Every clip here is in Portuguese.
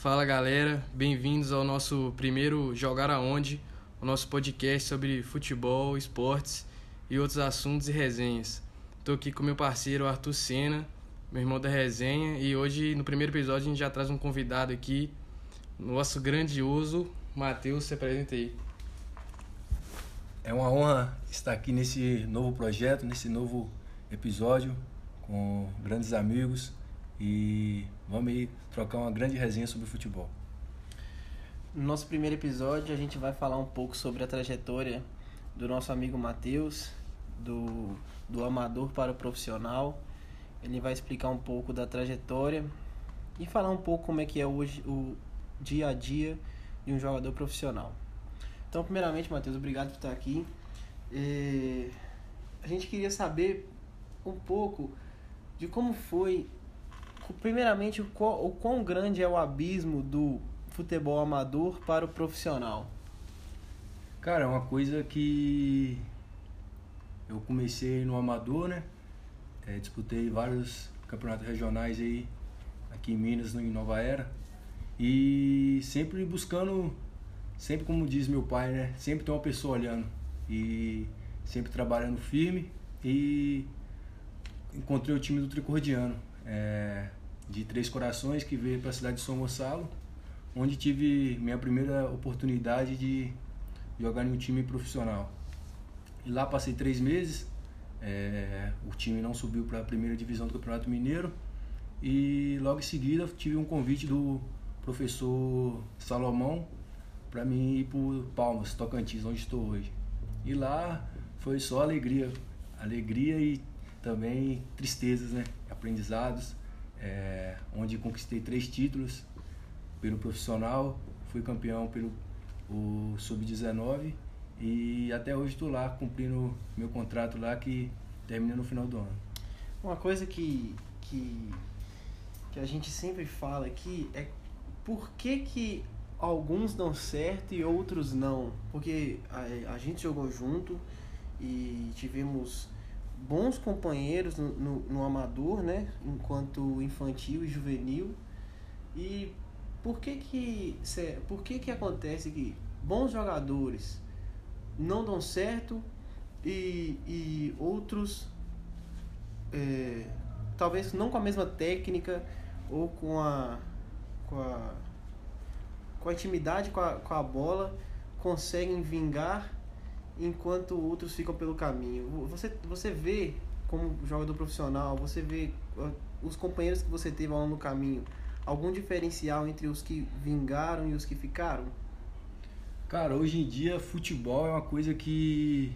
Fala galera, bem-vindos ao nosso primeiro Jogar Aonde, o nosso podcast sobre futebol, esportes e outros assuntos e resenhas. Estou aqui com meu parceiro Arthur Sena, meu irmão da resenha, e hoje no primeiro episódio a gente já traz um convidado aqui, nosso grandioso Matheus, se apresenta aí. É uma honra estar aqui nesse novo projeto, nesse novo episódio com grandes amigos e vamos aí trocar uma grande resenha sobre futebol. No nosso primeiro episódio, a gente vai falar um pouco sobre a trajetória do nosso amigo Matheus, do, do amador para o profissional. Ele vai explicar um pouco da trajetória e falar um pouco como é que é hoje o dia a dia de um jogador profissional. Então, primeiramente, Matheus, obrigado por estar aqui. É, a gente queria saber um pouco de como foi primeiramente, o quão, o quão grande é o abismo do futebol amador para o profissional? Cara, é uma coisa que eu comecei no amador, né? É, disputei vários campeonatos regionais aí aqui em Minas, em Nova Era. E sempre buscando, sempre como diz meu pai, né? Sempre tem uma pessoa olhando. E sempre trabalhando firme. E encontrei o time do Tricordiano. É, de Três Corações, que veio para a cidade de São Gonçalo, onde tive minha primeira oportunidade de jogar em um time profissional. E lá passei três meses, é, o time não subiu para a primeira divisão do Campeonato Mineiro e logo em seguida tive um convite do professor Salomão para mim ir para Palmas, Tocantins, onde estou hoje. E lá foi só alegria, alegria e também tristezas, né? Aprendizados é, onde conquistei três títulos pelo profissional, fui campeão pelo sub-19 e até hoje estou lá cumprindo meu contrato lá que termina no final do ano. Uma coisa que, que, que a gente sempre fala aqui é por que, que alguns dão certo e outros não? Porque a, a gente jogou junto e tivemos bons companheiros no, no, no, amador, né? Enquanto infantil e juvenil. E por que que, por que que acontece que bons jogadores não dão certo e, e outros é, talvez não com a mesma técnica ou com a com a, com a intimidade com a, com a bola conseguem vingar enquanto outros ficam pelo caminho. Você, você vê como jogador profissional, você vê os companheiros que você teve ao longo do caminho, algum diferencial entre os que vingaram e os que ficaram? Cara, hoje em dia futebol é uma coisa que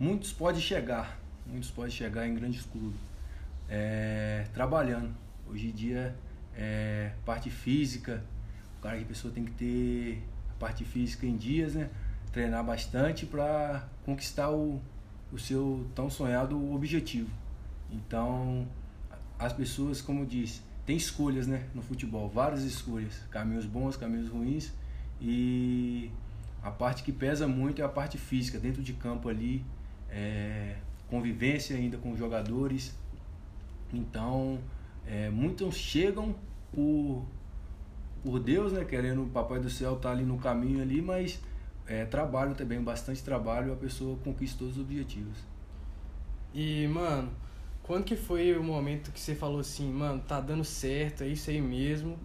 muitos podem chegar, muitos podem chegar em grandes clubes, é, trabalhando. Hoje em dia é parte física, o cara que a pessoa tem que ter a parte física em dias, né? Treinar bastante para conquistar o, o seu tão sonhado objetivo. Então, as pessoas, como eu disse, tem escolhas né, no futebol, várias escolhas, caminhos bons, caminhos ruins, e a parte que pesa muito é a parte física, dentro de campo ali, é, convivência ainda com os jogadores. Então, é, muitos chegam por, por Deus, né, querendo o Papai do Céu estar tá ali no caminho ali, mas é, trabalho também, bastante trabalho, a pessoa conquista todos os objetivos. E, mano, quando que foi o momento que você falou assim, mano, tá dando certo, é isso aí mesmo?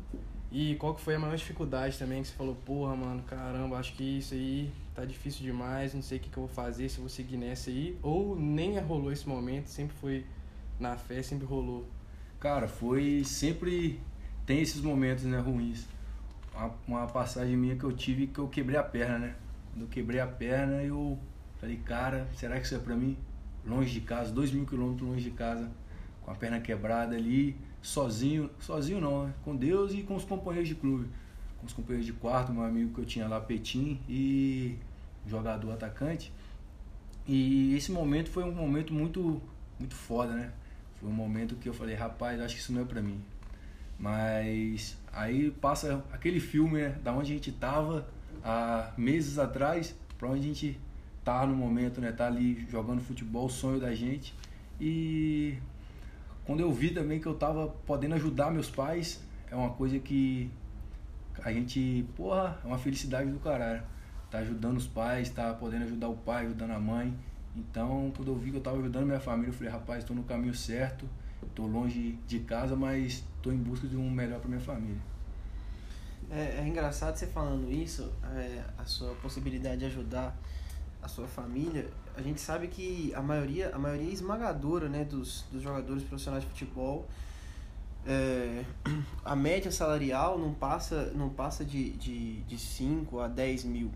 E qual que foi a maior dificuldade também que você falou, porra, mano, caramba, acho que isso aí tá difícil demais, não sei o que, que eu vou fazer, se eu vou seguir nessa aí? Ou nem rolou esse momento, sempre foi na fé, sempre rolou? Cara, foi sempre. Tem esses momentos, né, ruins. Uma, uma passagem minha que eu tive que eu quebrei a perna, né? Quando eu quebrei a perna, eu falei, cara, será que isso é pra mim? Longe de casa, dois mil quilômetros longe de casa, com a perna quebrada ali, sozinho, sozinho não, né? Com Deus e com os companheiros de clube. Com os companheiros de quarto, meu amigo que eu tinha lá, Petim, e jogador atacante. E esse momento foi um momento muito, muito foda, né? Foi um momento que eu falei, rapaz, acho que isso não é pra mim. Mas aí passa aquele filme, né? Da onde a gente tava há meses atrás, para onde a gente tá no momento, né? Tá ali jogando futebol, o sonho da gente. E quando eu vi também que eu tava podendo ajudar meus pais, é uma coisa que a gente, porra, é uma felicidade do caralho. Tá ajudando os pais, tá podendo ajudar o pai, ajudando a mãe. Então, quando eu vi que eu tava ajudando minha família, eu falei, rapaz, estou no caminho certo, estou longe de casa, mas estou em busca de um melhor para minha família. É, é, engraçado você falando isso, é, a sua possibilidade de ajudar a sua família. A gente sabe que a maioria, a maioria esmagadora né, dos, dos jogadores profissionais de futebol, é, a média salarial não passa, não passa de, de, de 5 a 10 mil.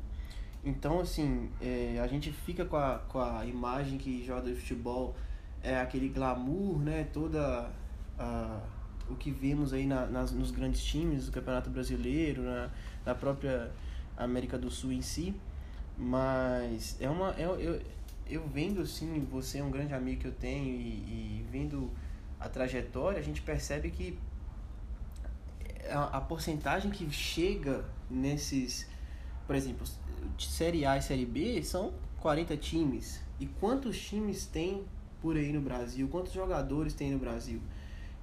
Então, assim, é, a gente fica com a, com a imagem que jogador de futebol é aquele glamour, né? Toda a, o que vemos aí na, nas, nos grandes times do Campeonato Brasileiro, na, na própria América do Sul em si. Mas é uma. É, eu, eu vendo, assim, você é um grande amigo que eu tenho e, e vendo a trajetória, a gente percebe que a, a porcentagem que chega nesses. Por exemplo, Série A e Série B são 40 times. E quantos times tem por aí no Brasil? Quantos jogadores tem no Brasil?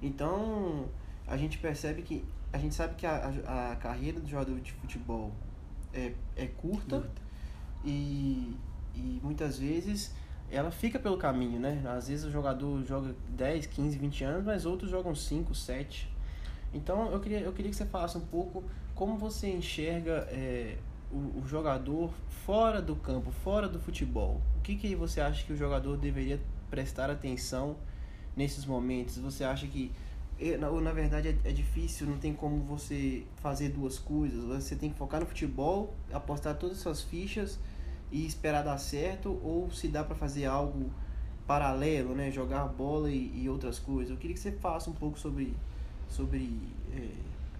Então, a gente percebe que. A gente sabe que a, a, a carreira do jogador de futebol é, é curta, curta. E, e muitas vezes ela fica pelo caminho, né? Às vezes o jogador joga 10, 15, 20 anos, mas outros jogam 5, 7. Então eu queria, eu queria que você falasse um pouco como você enxerga é, o, o, jogador fora do campo, fora do futebol? O que, que você acha que o jogador deveria prestar atenção nesses momentos? Você acha que, na, na verdade, é, é difícil, não tem como você fazer duas coisas? Você tem que focar no futebol, apostar todas as suas fichas e esperar dar certo? Ou se dá para fazer algo paralelo, né? Jogar bola e, e, outras coisas? Eu queria que você falasse um pouco sobre, sobre é,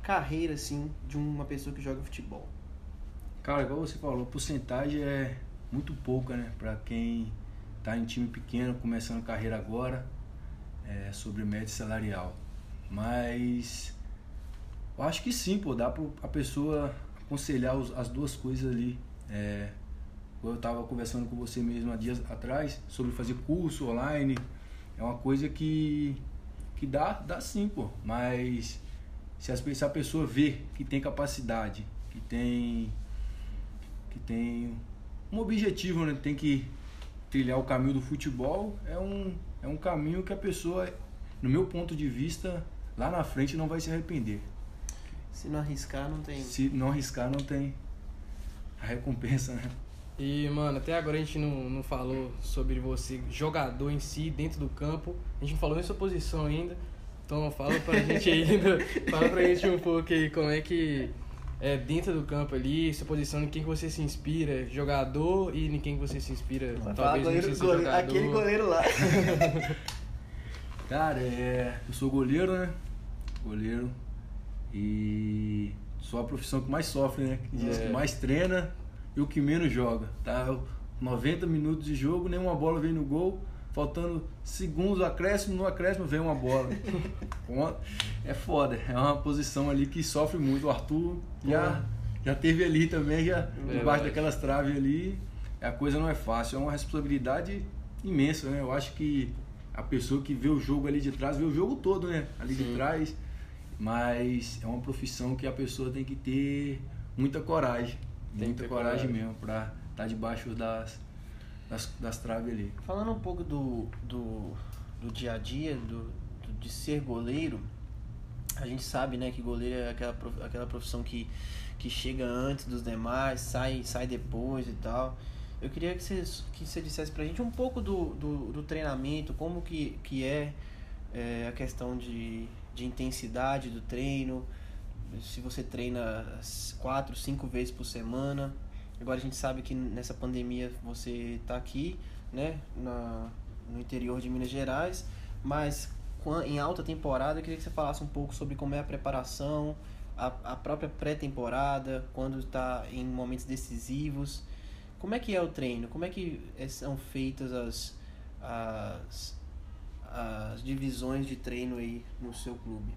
carreira, assim, de uma pessoa que joga futebol. Cara, igual você falou, a porcentagem é muito pouca, né? Pra quem tá em time pequeno, começando a carreira agora, é, sobre média salarial. Mas eu acho que sim, pô, dá pra a pessoa aconselhar os, as duas coisas ali. É, eu estava conversando com você mesmo há dias atrás sobre fazer curso online. É uma coisa que, que dá, dá sim, pô. Mas se, as, se a pessoa vê que tem capacidade, que tem que tem um objetivo, né? Tem que trilhar o caminho do futebol. É um, é um caminho que a pessoa, no meu ponto de vista, lá na frente não vai se arrepender. Se não arriscar, não tem. Se não arriscar, não tem a recompensa, né? E, mano, até agora a gente não, não falou sobre você, jogador em si, dentro do campo. A gente não falou em sua posição ainda. Então fala pra gente ainda, fala pra gente um pouco aí como é que é, dentro do campo ali, sua posição, em quem que você se inspira, jogador e em quem que você se inspira, Vai talvez goleiro, goleiro, jogador. Aquele goleiro lá. Cara, é, eu sou goleiro, né? Goleiro. E sou a profissão que mais sofre, né? Que diz é. que mais treina e o que menos joga, tá? 90 minutos de jogo, nenhuma bola vem no gol faltando segundos, acréscimo, no acréscimo vem uma bola. é foda, é uma posição ali que sofre muito. O Arthur já, já teve ali também, já debaixo daquelas traves ali. A coisa não é fácil, é uma responsabilidade imensa, né? Eu acho que a pessoa que vê o jogo ali de trás, vê o jogo todo, né? Ali Sim. de trás. Mas é uma profissão que a pessoa tem que ter muita coragem. Tem muita coragem, coragem mesmo para estar tá debaixo das, das, das traves ali. Falando um pouco do, do, do dia a dia, do, do, de ser goleiro, a gente sabe né, que goleiro é aquela, aquela profissão que, que chega antes dos demais, sai, sai depois e tal. Eu queria que você, que você dissesse pra gente um pouco do, do, do treinamento, como que, que é, é a questão de, de intensidade do treino, se você treina quatro, cinco vezes por semana, Agora a gente sabe que nessa pandemia você está aqui, né, na, no interior de Minas Gerais, mas em alta temporada eu queria que você falasse um pouco sobre como é a preparação, a, a própria pré-temporada, quando está em momentos decisivos. Como é que é o treino? Como é que é, são feitas as, as, as divisões de treino aí no seu clube?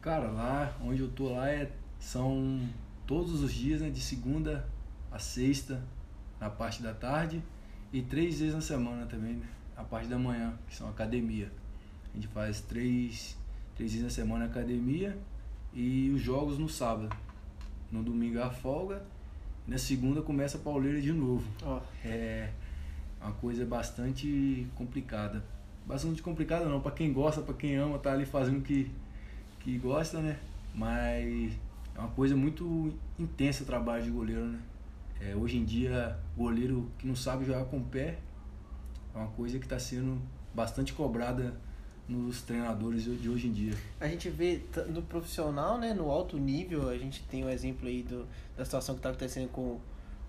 Cara, lá onde eu tô lá é, são todos os dias, né, de segunda a sexta, na parte da tarde, e três vezes na semana também, a parte da manhã, que são academia. A gente faz três, três vezes na semana academia e os jogos no sábado. no domingo é a folga, na segunda começa a pauleira de novo. Ó, É uma coisa bastante complicada. Bastante complicada não, para quem gosta, para quem ama, tá ali fazendo o que, que gosta, né? Mas é uma coisa muito intensa o trabalho de goleiro, né? É, hoje em dia, goleiro que não sabe jogar com o pé é uma coisa que está sendo bastante cobrada nos treinadores de hoje em dia. a gente vê no profissional, né, no alto nível, a gente tem o exemplo aí do, da situação que está acontecendo com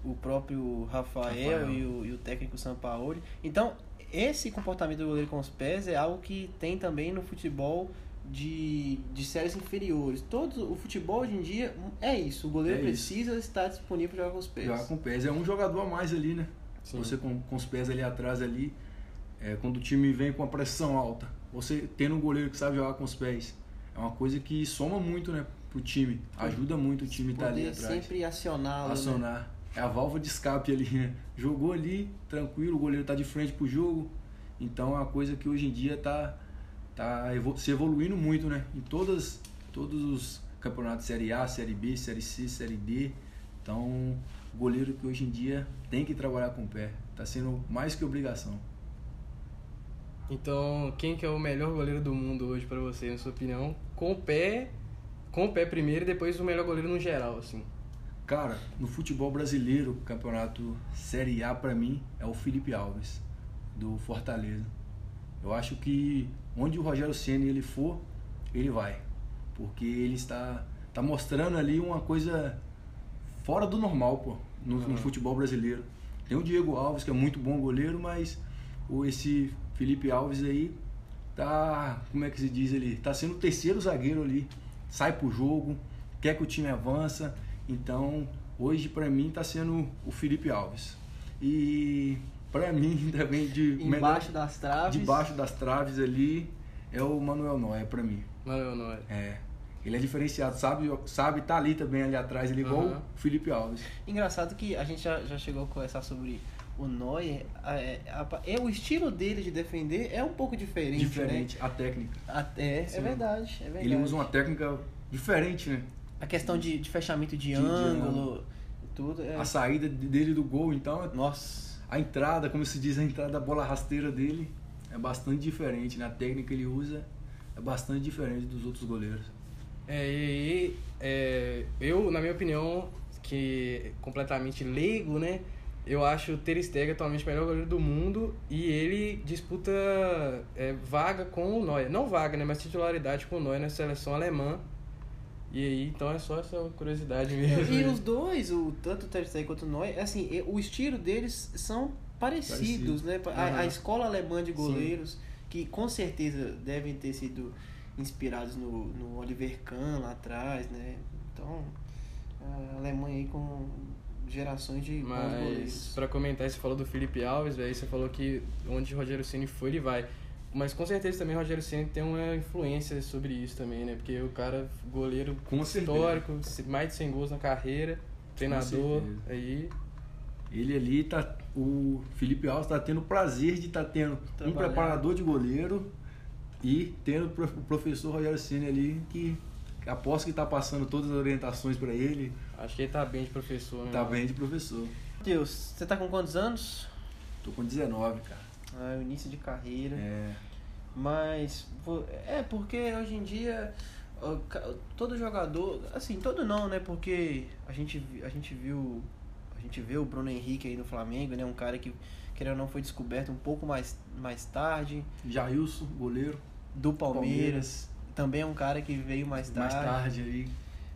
o próprio Rafael, Rafael. E, o, e o técnico Sampaoli. Então, esse comportamento do goleiro com os pés é algo que tem também no futebol de, de séries inferiores. Todo o futebol hoje em dia é isso. O goleiro É isso. precisa estar disponível para jogar com os pés. Jogar com o pés é um jogador a mais ali, né? Sim. Você com, com os pés ali atrás ali, é, quando o time vem com a pressão alta, você tendo um goleiro que sabe jogar com os pés, é uma coisa que soma muito, né, pro time. Ajuda muito o time estar tá ali atrás. sempre acioná-lo. né? Acionar. É a válvula de escape ali, né? Jogou ali, tranquilo, o goleiro tá de frente pro jogo. Então é uma coisa que hoje em dia tá, tá se evoluindo muito, né? Em todas, todos os campeonatos Série A, Série B, Série C, Série D. Então, o goleiro que hoje em dia tem que trabalhar com o pé. Tá sendo mais que obrigação. Então, quem que é o melhor goleiro do mundo hoje pra você, na sua opinião? Com o pé, com o pé primeiro e depois o melhor goleiro no geral, assim. Cara, no futebol brasileiro, o campeonato Série A pra mim é o Felipe Alves, do Fortaleza. Eu acho que onde o Rogério Ceni ele for, ele vai, porque ele está tá mostrando ali uma coisa fora do normal, pô, no, no Uhum. futebol brasileiro. Tem o Diego Alves, que é muito bom goleiro, mas o esse Felipe Alves aí tá, como é que se diz ele, tá sendo o terceiro zagueiro ali, sai pro jogo, quer que o time avança. Então, hoje pra mim tá sendo o Felipe Alves. E pra mim também de Embaixo das traves. debaixo das traves ali é o Manuel Noia pra mim. Manuel Noia. É. Ele é diferenciado, sabe, sabe tá ali também ali atrás, ele é igual Aham. o Felipe Alves. Engraçado que a gente já, já chegou a conversar sobre o Neuer. É, é, o estilo dele de defender é um pouco diferente. Diferente, a técnica. Né? Até, é Sim. verdade, é verdade. Ele usa uma técnica diferente, né? A questão de, de fechamento de, De- de ângulo ângulo. e tudo. É... A saída dele do gol, então, Nossa. A entrada, como se diz, a entrada da bola rasteira dele é bastante diferente, né? A técnica que ele usa é bastante diferente dos outros goleiros. É, e é, eu, na minha opinião, que completamente leigo, né? Eu acho o Ter Stegen atualmente o melhor goleiro do mundo e ele disputa é, vaga com o Neuer. Não vaga, né? Mas titularidade com o Neuer na seleção alemã. E aí, então é só essa curiosidade mesmo. E os dois, o, tanto o Ter Stegen quanto o Neuer, assim, e- o estilo deles são parecidos, Parecido. né? A, a escola alemã de goleiros, que com certeza devem ter sido inspirados no, no Oliver Kahn lá atrás, né? Então, a Alemanha aí com gerações de bons Mas goleiros. pra comentar, você falou do Felipe Alves, velho, você falou que onde o Rogério Ceni foi, ele vai. Mas com certeza também o Rogério Ceni tem uma influência sobre isso também, né? Porque o cara, goleiro Com certeza. histórico, mais de 100 gols na carreira, treinador, certeza. aí... Ele ali tá. O Felipe Alves tá tendo o prazer de estar tendo um preparador de goleiro e tendo o prof- o professor Rogério Ceni ali que, aposto que tá passando todas as orientações para ele, Acho que ele tá bem de professor, né? tá bem de professor. Deus, você tá com quantos anos? Tô com 19, cara. Ah, o início de carreira. É, Mas é porque hoje em dia todo jogador, assim, todo não, né? Porque a gente a gente viu a gente vê o Bruno Henrique aí no Flamengo, né? Um cara que querendo ou não foi descoberto um pouco mais mais tarde Jailson, goleiro, do Palmeiras. Também é um cara que veio mais tarde. mais tarde ali.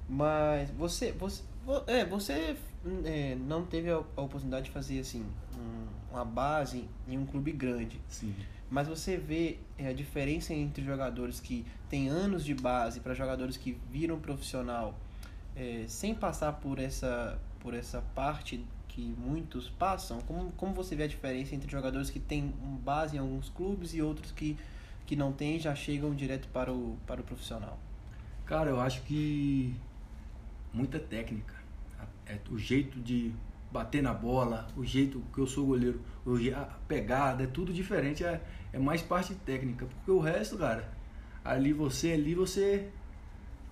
Mas você, você, vo- é, você é, não teve a, a oportunidade de fazer assim um- uma base em um clube grande. Sim. Mas você vê é, a diferença entre jogadores que têm anos de base para jogadores que viram profissional é, sem passar por essa, por essa parte que muitos passam? Como, como você vê a diferença entre jogadores que têm base em alguns clubes e outros que, que não têm já chegam direto para o, para o profissional? Cara, eu acho que muita técnica. É o jeito de bater na bola, o jeito que eu sou goleiro, a pegada, é tudo diferente, é, é mais parte técnica. Porque o resto, cara, ali você, ali você.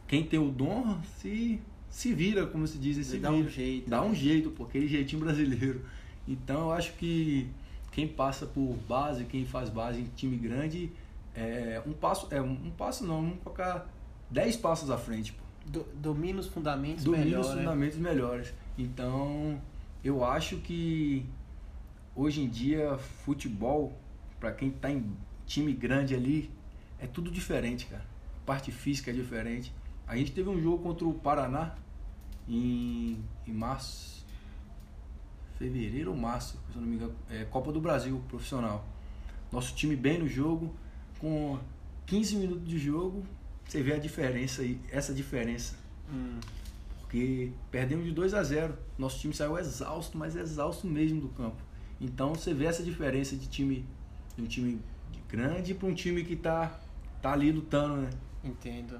Quem tem o dom, se se vira, como se diz, se Dá vira. um jeito. Dá né? um jeito, pô, aquele jeitinho brasileiro. Então eu acho que quem passa por base, quem faz base em time grande, é um passo, é um, passo não, vamos colocar 10 passos à frente, pô. Do- domina os fundamentos Domina melhor, os né? fundamentos melhores. Então, eu acho que hoje em dia futebol, para quem tá em time grande ali, é tudo diferente, cara. A parte física é diferente. A gente teve um jogo contra o Paraná em, em março, fevereiro ou março, se eu não me engano, é Copa do Brasil profissional. Nosso time bem no jogo, com 15 minutos de jogo, você vê a diferença aí, essa diferença. Hum. Porque perdemos de 2 a 0. Nosso time saiu exausto, mas exausto mesmo do campo. Então você vê essa diferença de time de um time grande para um time que tá tá ali lutando, né? Entendo.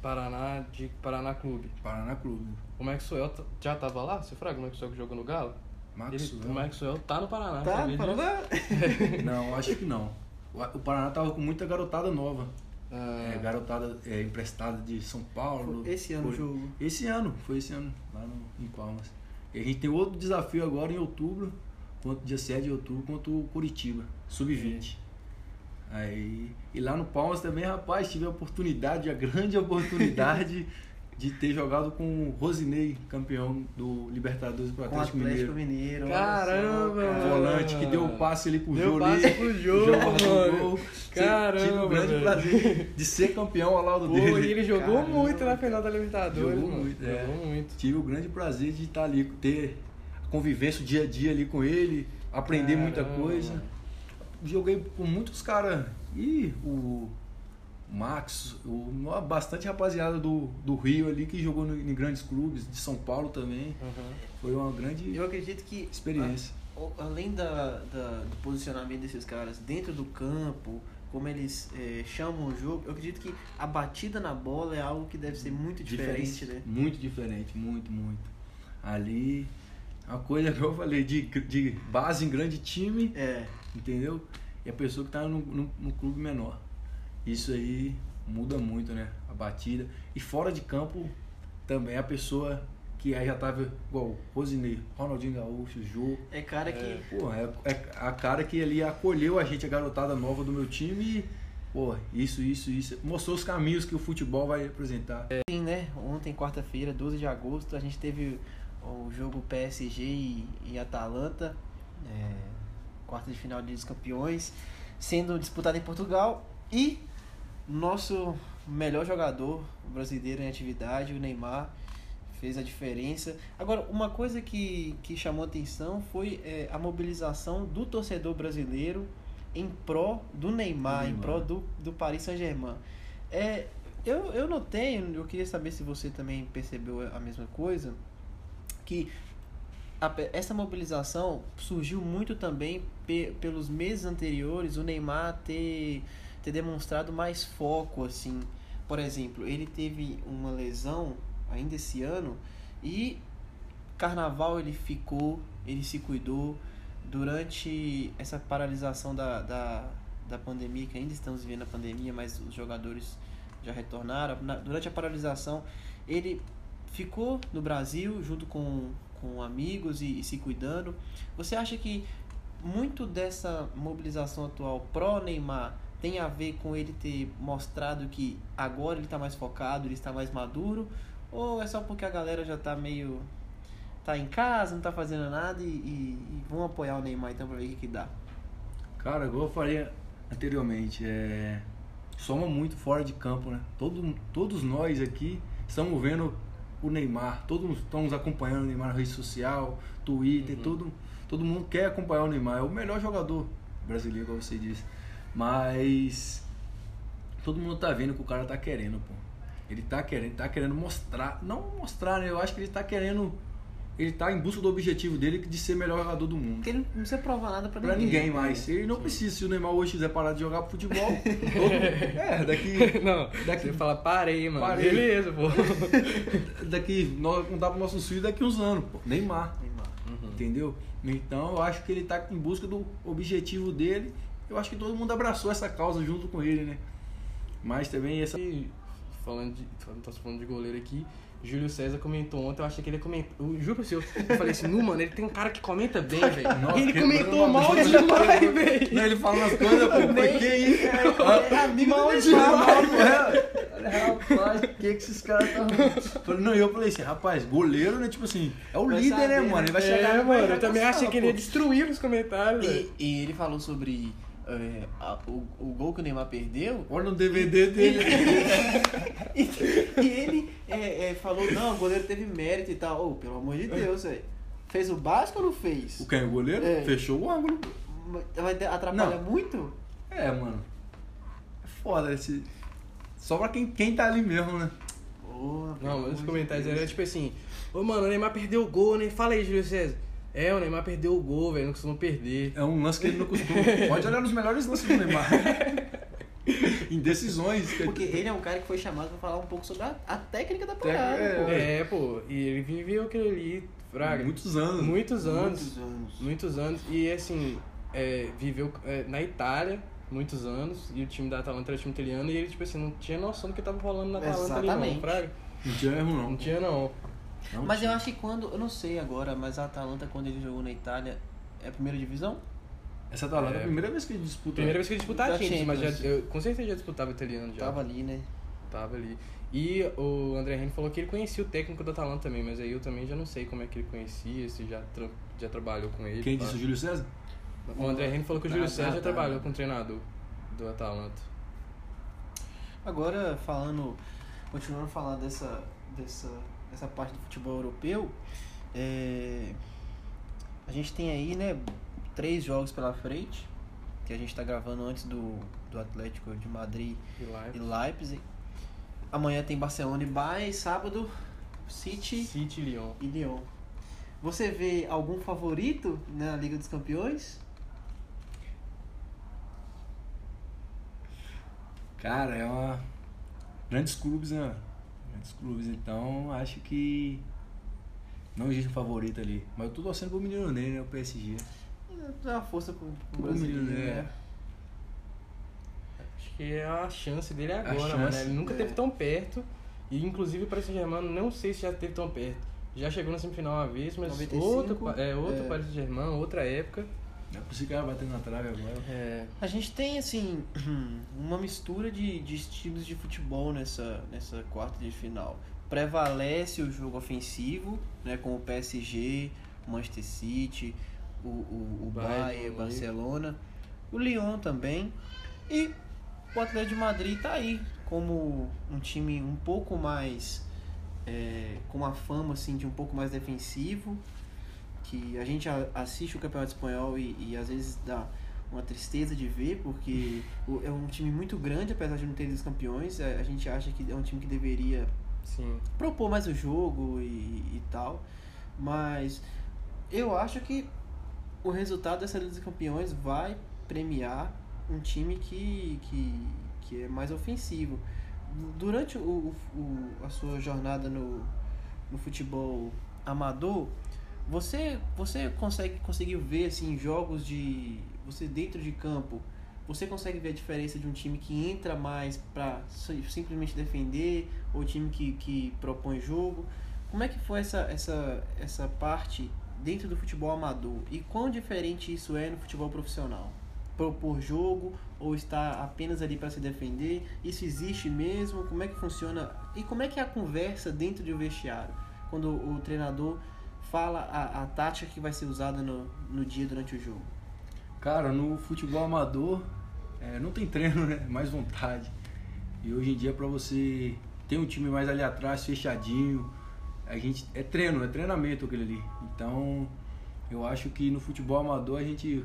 Paraná, de Paraná Clube. Paraná Clube. O Maxwell já tava lá? Você fraga o Maxwell que jogou no Galo? Ele, Maxwell. o Maxwell tá no Paraná. Tá, disso? Paraná. Não, acho que não. O o Paraná tava com muita garotada nova. Ah, É, garotada é, emprestada de São Paulo. Esse ano o Foi- jogo. Esse ano, foi esse ano, lá no, em Palmas. E a gente tem outro desafio agora em outubro, dia 7 de outubro, contra o Curitiba, sub-20. Aí, e lá no Palmas também, rapaz, tive a oportunidade, a grande oportunidade de ter jogado com o Rosinei, campeão do Libertadores pro Com Atlético, Atlético Mineiro. Mineiro. Caramba, cara. mano. Volante que deu o passe ali pro Deu Jô passe ali, pro Jô, Jô guardou o mano. Caramba, Tive o grande velho. prazer de ser campeão ao lado Pô, dele. e ele jogou Caramba. muito na final da Libertadores, Jogou mano. muito, é. Jogou muito. tive o grande prazer de estar ali, ter convivência o dia a dia ali com ele, aprender muita Caramba, coisa. mano. Joguei com muitos caras. E o Max, o, bastante rapaziada do, do Rio ali que jogou no- em grandes clubes, de São Paulo também. Aham. Foi uma grande Eu acredito que experiência. a- além da, da- do posicionamento desses caras dentro do campo, como eles eh, chamam o jogo, eu acredito que a batida na bola é algo que deve ser muito diferente, né? Muito diferente, muito, muito. Ali, a coisa que eu falei, de, de base em grande time, É, entendeu? E a pessoa que tá no, no, no clube menor. Isso aí muda muito, né? A batida. E fora de campo, também a pessoa que aí já tava igual Rosinei, Ronaldinho Gaúcho, Jô. é cara que Pô, é, é a cara que ali acolheu a gente, a garotada nova do meu time e, pô, isso, isso, isso. Mostrou os caminhos que o futebol vai apresentar. Sim, né? Ontem, quarta-feira, 12 de agosto, a gente teve o jogo PSG e, e Atalanta, é, quarta de final de Campeões, sendo disputado em Portugal e nosso melhor jogador brasileiro em atividade, o Neymar, fez a diferença. Agora, uma coisa que, que chamou atenção foi é, a mobilização do torcedor brasileiro em pró do Neymar, Do em Neymar. pró do, do Paris Saint-Germain. É, eu, eu notei, eu queria saber se você também percebeu a mesma coisa, que a essa mobilização surgiu muito também pe- pelos meses anteriores, o Neymar ter, ter demonstrado mais foco, assim. Por exemplo, ele teve uma lesão ainda esse ano e carnaval ele ficou, ele se cuidou durante essa paralisação da, da, da pandemia, que ainda estamos vivendo a pandemia, mas os jogadores já retornaram. Na- durante a paralisação, ele ficou no Brasil junto com, com amigos e, e se cuidando. Você acha que muito dessa mobilização atual pró Neymar tem a ver com ele ter mostrado que agora ele está mais focado, ele está mais maduro? Ou é só porque a galera já tá meio. tá em casa, não tá fazendo nada e, e, e vão apoiar o Neymar então pra ver o que, que dá? Cara, igual eu falei anteriormente, é... soma muito fora de campo, né? Todo, todos nós aqui estamos vendo o Neymar, todos estamos acompanhando o Neymar na rede social, Twitter, Uhum. todo, todo mundo quer acompanhar o Neymar, é o melhor jogador brasileiro, como você disse. Mas todo mundo tá vendo que o cara tá querendo, pô. Ele tá querendo, tá querendo mostrar, não mostrar, né? Eu acho que ele tá querendo, ele tá em busca do objetivo dele de ser o melhor jogador do mundo. Porque ele não precisa provar nada pra, Pra ninguém mais. Ele não precisa. Se o Neymar hoje quiser parar de jogar futebol, todo... é, daqui, Não, Daqui- você fala, parei, mano. Parei. Beleza, pô. daqui, nós contar pros nossos filhos daqui uns anos, pô. Neymar, Neymar. entendeu? Então eu acho que ele tá em busca do objetivo dele. Eu acho que todo mundo abraçou essa causa junto com ele, né? Mas também essa. E falando de. Não tô falando de goleiro aqui. Júlio César comentou ontem, eu achei que ele ia comentar. Eu juro pro senhor, eu falei assim, nu, mano, ele tem um cara que comenta bem, velho. Nossa, ele comentou mal demais, velho. Não, ele fala umas coisas, pô, foi que isso? É amigo Mal demais, Rapaz, o que que esses caras estão... Não, eu falei assim, rapaz, goleiro, né, tipo assim, é o Vai líder, saber, né, né? mano? Ele vai chegar É, mano, eu também achei que ele ia destruir os comentários, velho. E, e ele falou sobre é, a- o, o gol que o Neymar perdeu. Olha no DVD dele. E, e ele é, é, falou, não, o goleiro teve mérito e tal. Ô, pelo amor de Deus, velho. Fez o básico ou não fez? O quem? O goleiro? É. Fechou o ângulo. Vai ter- atrapalha Não. muito? É, mano. É foda esse... Só pra quem, quem tá ali mesmo, né? Porra, Não, mas os comentários Deus. eram tipo assim: Ô mano, o Neymar perdeu o gol, né? Fala aí, Júlio César. É, o Neymar perdeu o gol, velho, não costuma perder. É um lance que ele não costuma. Pode olhar nos melhores lances do Neymar. Indecisões. que- Porque ele é um cara que foi chamado pra falar um pouco sobre a, a técnica da parada, É, pô. É, pô, e ele viveu aquilo ali, Fraga. Muitos anos. Muitos anos. Muitos anos. Muitos anos. E assim, é, viveu é, na Itália muitos anos. E o time da Atalanta era time italiano. E ele, tipo assim, não tinha noção do que tava rolando na Atalanta ali, não, Exatamente. Fraga. Não tinha erro, não. Não tinha, não. Não Mas eu tinha. acho que quando, eu não sei agora, mas a Atalanta quando ele jogou na Itália é a primeira divisão? Essa Atalanta é É. a primeira vez que ele disputa. Primeira vez que ele disputava Da Champions, mas já, eu, com certeza já disputava italiano já. Tava ali, né? Tava ali. E o André Henrique falou que ele conhecia o técnico do Atalanta também, mas aí eu também já não sei como é que ele conhecia, se já, tra- já trabalhou com ele. Quem disse o Júlio César? O André Henrique falou que o Júlio César já trabalhou com o treinador do Atalanta. Agora falando, continuando a falar dessa, dessa, dessa parte do futebol europeu, é, a gente tem aí, né, três jogos pela frente, que a gente está gravando antes do, do Atlético de Madrid E lá e Leipzig. Amanhã tem Barcelona e Bayern, e sábado City City Lyon. e Lyon. Você vê algum favorito na Liga dos Campeões? Cara, é uma. Grandes clubes, né? Grandes clubes, então acho que. Não existe um favorito ali. Mas eu tô torcendo pro menino Ney, né? O PSG. Dá uma força pro, pro Pro né? Acho que é a chance dele agora, chance, mano. Ele nunca é. teve tão perto. E inclusive o Paris Saint-Germain, não sei se já teve tão perto. Já chegou na semifinal uma vez, mas 95, outro, é, outro é. Paris Saint-Germain, outra época. É possível que ela batendo na trave agora. É, A gente tem, assim, uma mistura de, de estilos de futebol nessa, nessa quarta de final. Prevalece o jogo ofensivo, né, com o PSG, o Manchester City, o, o, o Bayern, Barcelona, o Lyon também. E o Atlético de Madrid tá aí como um time um pouco mais... é, com uma fama, assim, de um pouco mais defensivo, que a gente assiste o Campeonato Espanhol e, e às vezes dá uma tristeza de ver, porque é um time muito grande, apesar de não ter os campeões. é, A gente acha que é um time que deveria sim. propor mais o jogo e, e tal. Mas eu acho que o resultado dessa Liga dos Campeões vai premiar um time que, que, que é mais ofensivo. Durante o- o- a sua jornada no, no futebol amador, você, você consegue conseguiu ver assim jogos de você dentro de campo você consegue ver a diferença de um time que entra mais para simplesmente defender ou time que, que propõe jogo? Como é que foi essa, essa, essa parte dentro do futebol amador? E quão diferente isso é no futebol profissional? Propor jogo ou estar apenas ali para se defender? Isso existe mesmo? Como é que funciona? E como é que é a conversa dentro de um vestiário? Quando o treinador fala a, a tática que vai ser usada no, no dia durante o jogo. Cara, no futebol amador é, não tem treino, né? Mais vontade. E hoje em dia pra você ter um time mais ali atrás, fechadinho, a gente é treino, é treinamento aquele ali. Então eu acho que no futebol amador a gente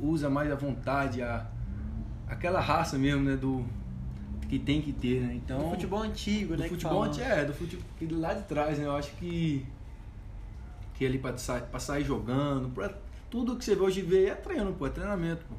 usa mais a vontade, a, aquela raça mesmo, né? Do que tem que ter, né? Então Do futebol antigo, do né? futebol falam. anti- é, do futebol lá de trás, né? Eu acho que que ali pra, sa- pra sair jogando, pra, tudo que você vê hoje vê é treino, pô, é treinamento, pô.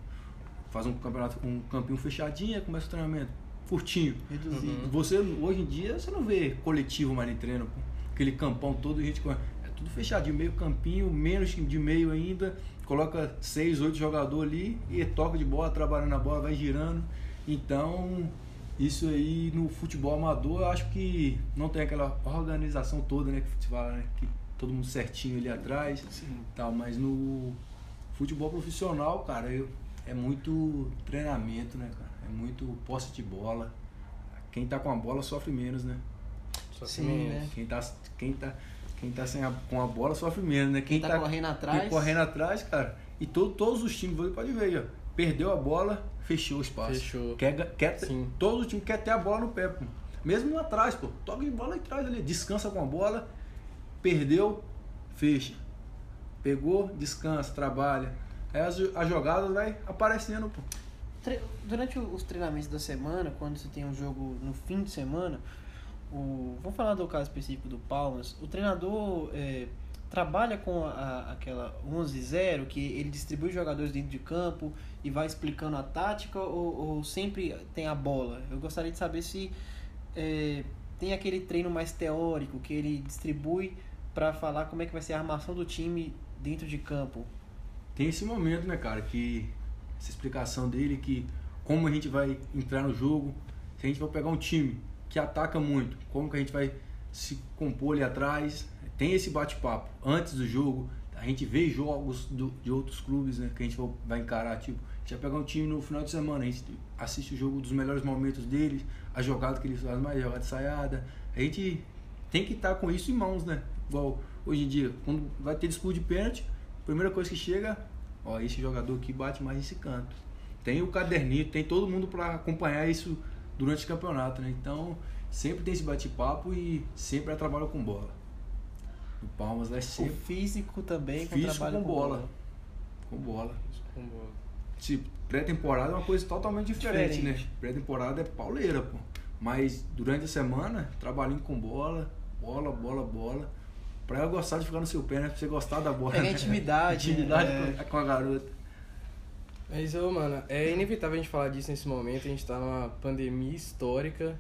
Faz um campeonato, um campinho fechadinho, começa o treinamento, curtinho. Reduzido. Uhum. Você hoje em dia você não vê coletivo mais de treino, pô. Aquele campão todo, gente corre. É tudo fechadinho, meio campinho, menos de meio ainda, coloca seis, oito jogadores ali e toca de bola, trabalhando na bola, vai girando. Então, Isso aí no futebol amador, eu acho que não tem aquela organização toda, né? Que se fala, né? Que todo mundo certinho ali atrás. Sim. Tal, mas no futebol profissional, cara, eu, é muito treinamento, né, cara? É muito posse de bola. Quem tá com a bola sofre menos, né? Que Sim, menos. né? Quem tá, quem tá, quem tá sem a, com a bola sofre menos, né? Quem tá, correndo atrás. quem correndo atrás, cara. E todo, todos os times, você pode ver aí, ó. Perdeu a bola, fechou o espaço. Fechou. Quer, quer, Sim. todo time quer ter a bola no pé, pô. Mesmo lá atrás, pô. Toca de bola aí atrás ali. Descansa com a bola. Perdeu, fecha. Pegou, descansa, trabalha. Aí as, as jogadas vai aparecendo, pô. Durante os treinamentos da semana, quando você tem um jogo no fim de semana, o, vamos falar do caso específico do Palmas, o treinador é, trabalha com a, aquela 11-0, que ele distribui jogadores dentro de campo e vai explicando a tática ou, ou sempre tem a bola? Eu gostaria de saber se é, tem aquele treino mais teórico que ele distribui para falar como é que vai ser a armação do time dentro de campo. Tem esse momento, né, cara, que essa explicação dele que como a gente vai entrar no jogo, se a gente vai pegar um time que ataca muito, como que a gente vai se compor ali atrás, tem esse bate-papo antes do jogo, a gente vê jogos do- de outros clubes, né, que a gente vai- encarar, tipo, a gente vai pegar um time no final de semana, a gente assiste o jogo dos melhores momentos deles, a jogada que eles fazem mais, a jogada ensaiada, a gente tem que estar com isso em mãos, né, igual hoje em dia, quando vai ter disputa de pênalti, primeira coisa que chega, ó, esse jogador aqui bate mais nesse canto. Tem o caderninho, tem todo mundo para acompanhar isso durante o campeonato, né? Então, sempre tem esse bate-papo e sempre é trabalho com bola. No Palmas é O sempre físico também, com Físico trabalho com bola. com bola. Com bola. Tipo, pré-temporada é uma coisa totalmente diferente, Diferente. né? Pré-temporada é pauleira, pô. Mas durante a semana, trabalhando com bola, bola, bola, bola. Pra eu gostar de ficar no seu pé, né? Pra você gostar da bola. Pegar né? intimidade, intimidade é. com- com a garota. Mas, ô, mano, é inevitável a gente falar disso nesse momento. A gente tá numa pandemia histórica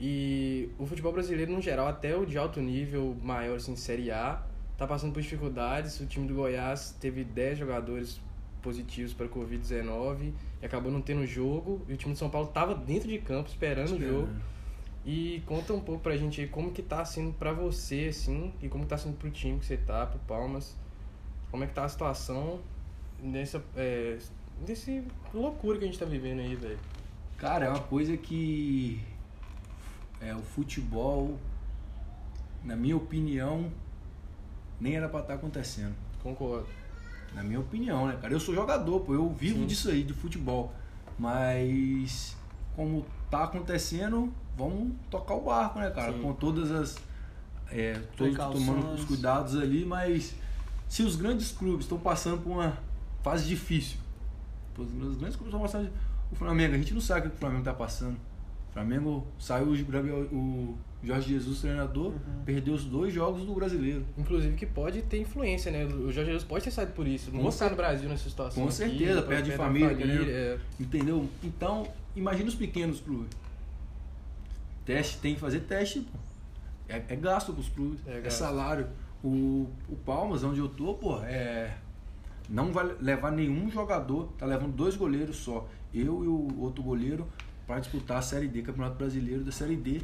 e o futebol brasileiro, no geral, até o de alto nível maior, assim, Série A, tá passando por dificuldades. O time do Goiás teve 10 jogadores positivos para Covid-19 e acabou não tendo jogo. E o time de São Paulo tava dentro de campo esperando o jogo. E conta um pouco pra gente aí como que tá sendo pra você, assim, e como que tá sendo pro time que você tá, pro Palmas. Como é que tá a situação nessa. É, nesse loucura que a gente tá vivendo aí, velho. Cara, é uma coisa que é, o futebol, na minha opinião, nem era pra estar acontecendo. Concordo. Na minha opinião, né, cara? Eu sou jogador, pô, eu vivo Sim. disso aí, de futebol. Mas como tá acontecendo, vamos tocar o barco, né, cara? Sim. Com todas as. É, todos tomando os cuidados ali, mas se os grandes clubes estão passando por uma fase difícil, os grandes clubes estão passando. O Flamengo, a gente não sabe o que o Flamengo tá passando. O Flamengo saiu o o Jorge Jesus, treinador, Uhum. perdeu os dois jogos do brasileiro. Inclusive que pode ter influência, né? O Jorge Jesus pode ter saído por isso. Não cer- no Brasil nessa situação. com aqui, certeza, perde perder a família, querendo- é. Entendeu? Então, imagina os pequenos clubes. Teste, tem que fazer teste. É, é gasto pros clubes, É é, salário. O, o Palmas, onde eu tô, pô, é. Não vai levar nenhum jogador, tá levando dois goleiros só. Eu e o outro goleiro para disputar a Série D, Campeonato Brasileiro da Série D.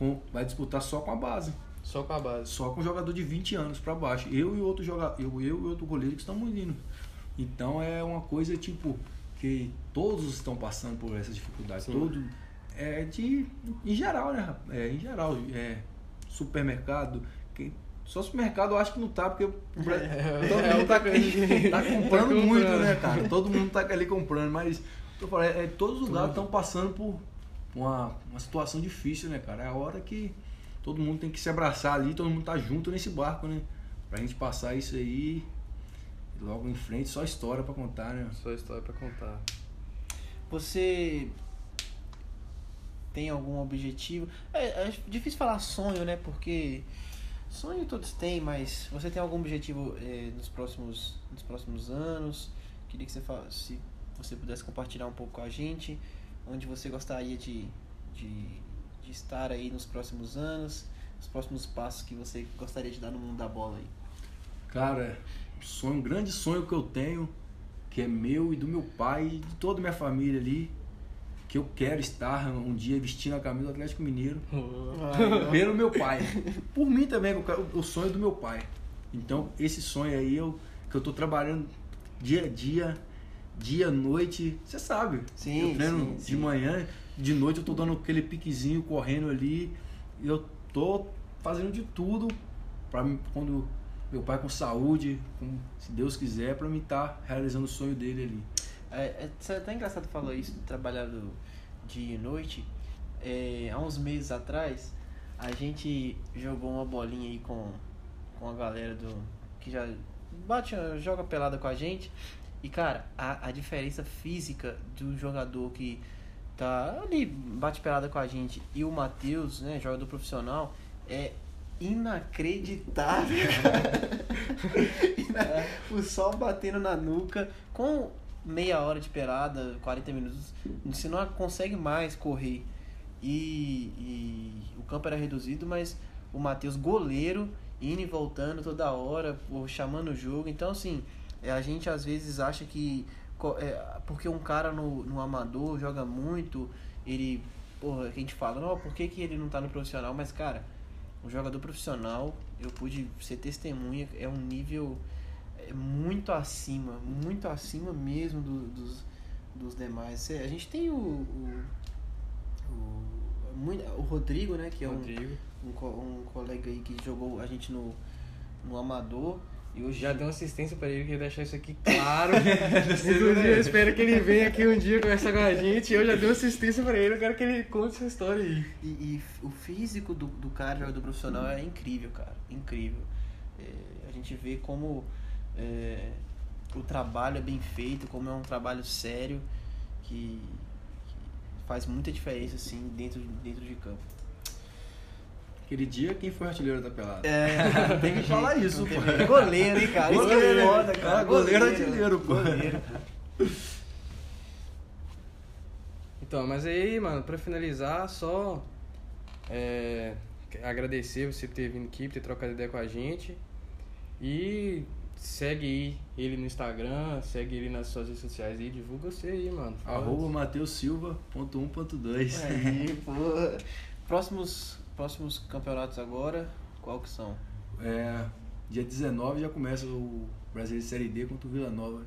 Com, vai disputar só com a base. Só com a base. Só com jogador de 20 anos para baixo. Eu e outro jogador, eu, eu e outro goleiro que estamos indo. Então é uma coisa tipo que todos estão passando por essa dificuldade. Sim. Todo é de em geral, né? rapaz? É, em geral, é supermercado, só supermercado eu acho que não tá porque Bra- É, todo é, mundo tá, tá- tá comprando tá muito, comprando. né, cara? Todo mundo tá ali comprando, mas é, todos os lugares estão passando por uma, uma situação difícil, né, cara? É a hora que todo mundo tem que se abraçar ali, todo mundo tá junto nesse barco, né? Pra gente passar isso aí e logo em frente, só história pra contar, né? Só história pra contar. Você tem algum objetivo? É, é difícil falar sonho, né? Porque sonho todos têm, mas você tem algum objetivo é, nos, próximos, nos próximos anos? Queria que você fala, se você pudesse compartilhar um pouco com a gente, onde você gostaria de, de, de estar aí nos próximos anos, os próximos passos que você gostaria de dar no mundo da bola aí. Cara, um sonho, um grande sonho que eu tenho, que é meu e do meu pai e de toda a minha família ali, que eu quero estar um dia vestindo a camisa do Atlético Mineiro Ai, pelo meu pai. Por mim também, o sonho do meu pai. Então, esse sonho aí eu, que eu tô trabalhando dia a dia, dia, noite, você sabe. Sim, eu treino sim, de sim. manhã, de noite eu tô dando aquele piquezinho, correndo ali. E eu tô fazendo de tudo para quando meu pai com saúde, com, se Deus quiser, para mim estar realizando o sonho dele ali. É, é, até engraçado falar isso de trabalhar do dia e noite. É, há uns meses atrás, a gente jogou uma bolinha aí com, com a galera do. que já bate, joga pelada com a gente. E cara, a, a diferença física do jogador que tá ali, bate pelada com a gente e o Matheus, né, jogador profissional, é inacreditável. Ina- o sol batendo na nuca com meia hora de pelada, 40 minutos, você não consegue mais correr. E, e o campo era reduzido, mas o Matheus, goleiro, indo e voltando toda hora, chamando o jogo. Então, assim, é, a gente às vezes acha que é, porque um cara no, no amador joga muito, ele. Porra, a gente fala, não, por que, que ele não tá no profissional? Mas, cara, o jogador profissional, eu pude ser testemunha, é um nível é, muito acima, muito acima mesmo do- dos, dos demais. Cê- A gente tem o. o, o, o Rodrigo, né? Que é um, um, um colega aí que jogou a gente no, no Amador. E hoje Já deu uma assistência pra ele, queria deixar isso aqui claro. Inclusive, eu espero que ele venha aqui um dia conversar com a gente. Eu já dei uma assistência pra ele, eu quero que ele conte essa história aí. E, e o físico do, do cara, jogador profissional, é incrível, cara. Incrível. É, a gente vê como é, o trabalho é bem feito, como é um trabalho sério, que, que faz muita diferença, assim, dentro, dentro de campo. Aquele dia, quem foi o artilheiro da pelada? É, Tem que falar isso, pô. Goleiro, hein, cara? Isso que é Goleiro. foda, cara. Ah, goleiro artilheiro, pô. Goleiro, pô. Então, mas aí, mano, pra finalizar, só é, agradecer você por ter vindo aqui, por ter trocado ideia com a gente. E segue aí ele no Instagram, segue ele nas suas redes sociais aí, divulga você aí, mano. Arroba Mateus Silva, ponto um, ponto dois. Aí, pô. Próximos, próximos campeonatos agora, qual que são? É, dia 19 já começa o Brasileiro Série D contra o Vila Nova,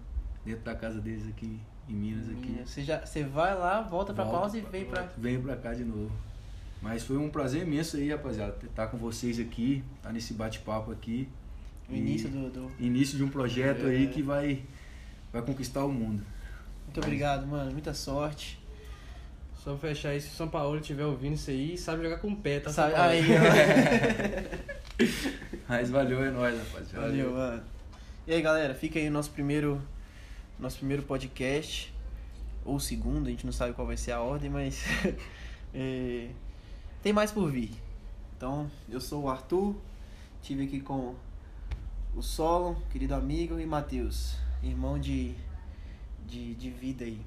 dentro da casa deles aqui em Minas. aqui. Você, já, você vai lá, volta pra Volto pausa e vem pra... Venho pra cá de novo. Mas foi um prazer imenso aí, rapaziada, estar com vocês aqui, estar nesse bate-papo aqui. O início do, do- Início de um projeto aí É. que vai, vai conquistar o mundo. Muito obrigado, mano. Muita sorte. Só pra fechar aí, se o São Paulo estiver ouvindo isso aí, sabe jogar com o pé, tá? Sabe, aí, ó. Mas valeu, é nóis, rapaziada. Valeu, mano. E aí, galera, fica aí o nosso primeiro, nosso primeiro podcast. Ou segundo, a gente não sabe qual vai ser a ordem, mas é, tem mais por vir. Então, eu sou o Arthur, tive aqui com o Solon, querido amigo, e Matheus, irmão de, de, de vida aí.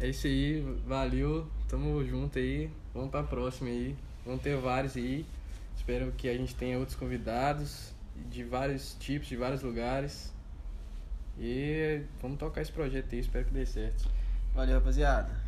É isso aí, valeu, tamo junto aí, vamos pra próxima aí, vamos ter vários aí. Espero que a gente tenha outros convidados de vários tipos, de vários lugares. E vamos tocar esse projeto aí, espero que dê certo. Valeu, rapaziada.